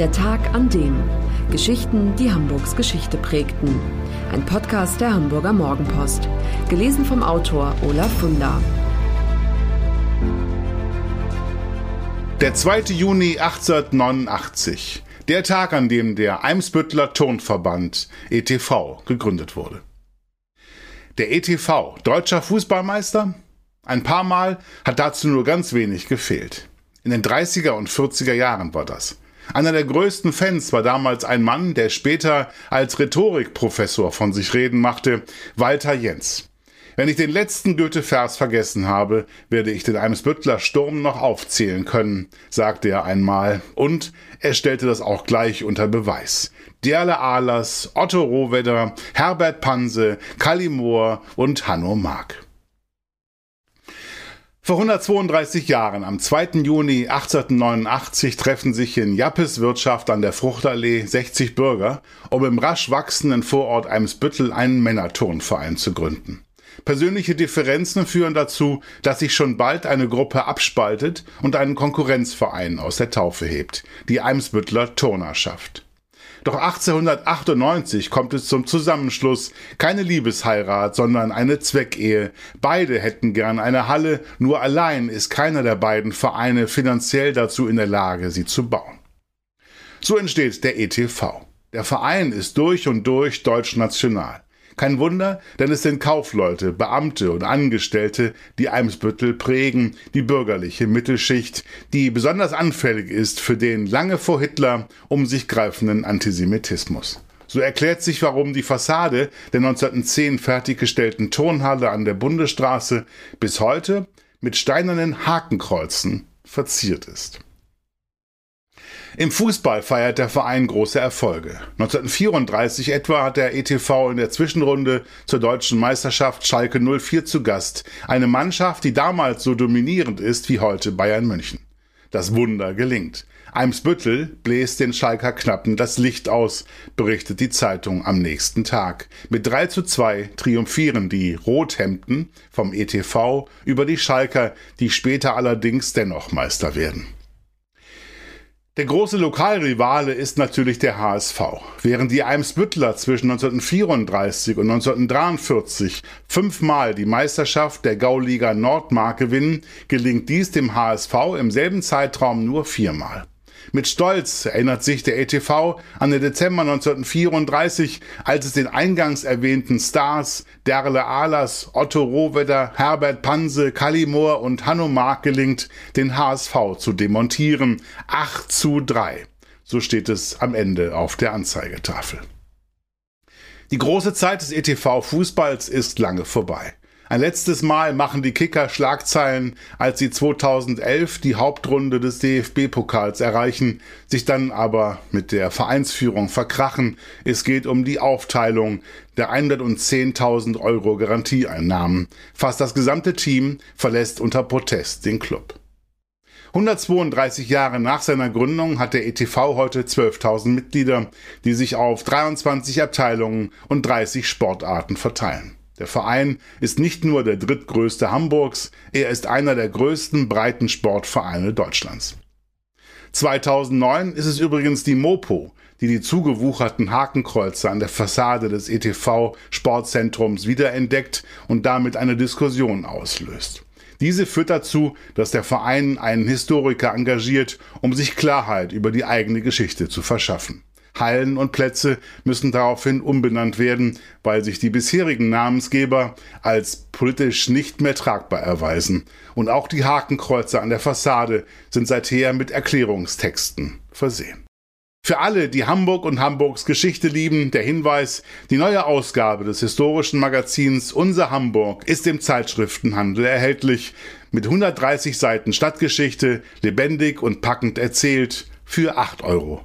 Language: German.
Der Tag an dem. Geschichten, die Hamburgs Geschichte prägten. Ein Podcast der Hamburger Morgenpost. Gelesen vom Autor Olaf Funder. Der 2. Juni 1889. Der Tag, an dem der Eimsbüttler Turnverband ETV gegründet wurde. Der ETV, deutscher Fußballmeister? Ein paar Mal hat dazu nur ganz wenig gefehlt. In den 30er und 40er Jahren war das. Einer der größten Fans war damals ein Mann, der später als Rhetorikprofessor von sich reden machte, Walter Jens. Wenn ich den letzten Goethe-Vers vergessen habe, werde ich den Eimsbüttler Sturm noch aufzählen können, sagte er einmal, und er stellte das auch gleich unter Beweis. Derle Ahlers, Otto Rohwedder, Herbert Panse, Kallimor und Hanno Mark. Vor 132 Jahren, am 2. Juni 1889, treffen sich in Jappes Wirtschaft an der Fruchtallee 60 Bürger, um im rasch wachsenden Vorort Eimsbüttel einen Männerturnverein zu gründen. Persönliche Differenzen führen dazu, dass sich schon bald eine Gruppe abspaltet und einen Konkurrenzverein aus der Taufe hebt, die Eimsbüttler Turnerschaft. Doch 1898 kommt es zum Zusammenschluss. Keine Liebesheirat, sondern eine Zweckehe. Beide hätten gern eine Halle, nur allein ist keiner der beiden Vereine finanziell dazu in der Lage, sie zu bauen. So entsteht der ETV. Der Verein ist durch und durch deutsch-national. Kein Wunder, denn es sind Kaufleute, Beamte und Angestellte, die Eimsbüttel prägen, die bürgerliche Mittelschicht, die besonders anfällig ist für den lange vor Hitler um sich greifenden Antisemitismus. So erklärt sich, warum die Fassade der 1910 fertiggestellten Turnhalle an der Bundesstraße bis heute mit steinernen Hakenkreuzen verziert ist. Im Fußball feiert der Verein große Erfolge. 1934 etwa hat der ETV in der Zwischenrunde zur deutschen Meisterschaft Schalke 04 zu Gast, eine Mannschaft, die damals so dominierend ist wie heute Bayern München. Das Wunder gelingt. Eimsbüttel bläst den Schalker Knappen das Licht aus, berichtet die Zeitung am nächsten Tag. Mit 3 zu 2 triumphieren die Rothemden vom ETV über die Schalker, die später allerdings dennoch Meister werden. Der große Lokalrivale ist natürlich der HSV. Während die Eimsbüttler zwischen 1934 und 1943 fünfmal die Meisterschaft der Gauliga Nordmark gewinnen, gelingt dies dem HSV im selben Zeitraum nur viermal. Mit Stolz erinnert sich der ETV an den Dezember 1934, als es den eingangs erwähnten Stars Derle Ahlers, Otto Rohwedder, Herbert Panse, Kallimor und Hanno Mark gelingt, den HSV zu demontieren. 8 zu 3. So steht es am Ende auf der Anzeigetafel. Die große Zeit des ETV Fußballs ist lange vorbei. Ein letztes Mal machen die Kicker Schlagzeilen, als sie 2011 die Hauptrunde des DFB-Pokals erreichen, sich dann aber mit der Vereinsführung verkrachen. Es geht um die Aufteilung der 110.000 Euro Garantieeinnahmen. Fast das gesamte Team verlässt unter Protest den Club. 132 Jahre nach seiner Gründung hat der ETV heute 12.000 Mitglieder, die sich auf 23 Abteilungen und 30 Sportarten verteilen. Der Verein ist nicht nur der drittgrößte Hamburgs, er ist einer der größten Breitensportvereine Deutschlands. 2009 ist es übrigens die Mopo, die die zugewucherten Hakenkreuze an der Fassade des ETV Sportzentrums wiederentdeckt und damit eine Diskussion auslöst. Diese führt dazu, dass der Verein einen Historiker engagiert, um sich Klarheit über die eigene Geschichte zu verschaffen. Hallen und Plätze müssen daraufhin umbenannt werden, weil sich die bisherigen Namensgeber als politisch nicht mehr tragbar erweisen. Und auch die Hakenkreuze an der Fassade sind seither mit Erklärungstexten versehen. Für alle, die Hamburg und Hamburgs Geschichte lieben, der Hinweis, die neue Ausgabe des historischen Magazins Unser Hamburg ist im Zeitschriftenhandel erhältlich, mit 130 Seiten Stadtgeschichte, lebendig und packend erzählt, für 8,95 Euro.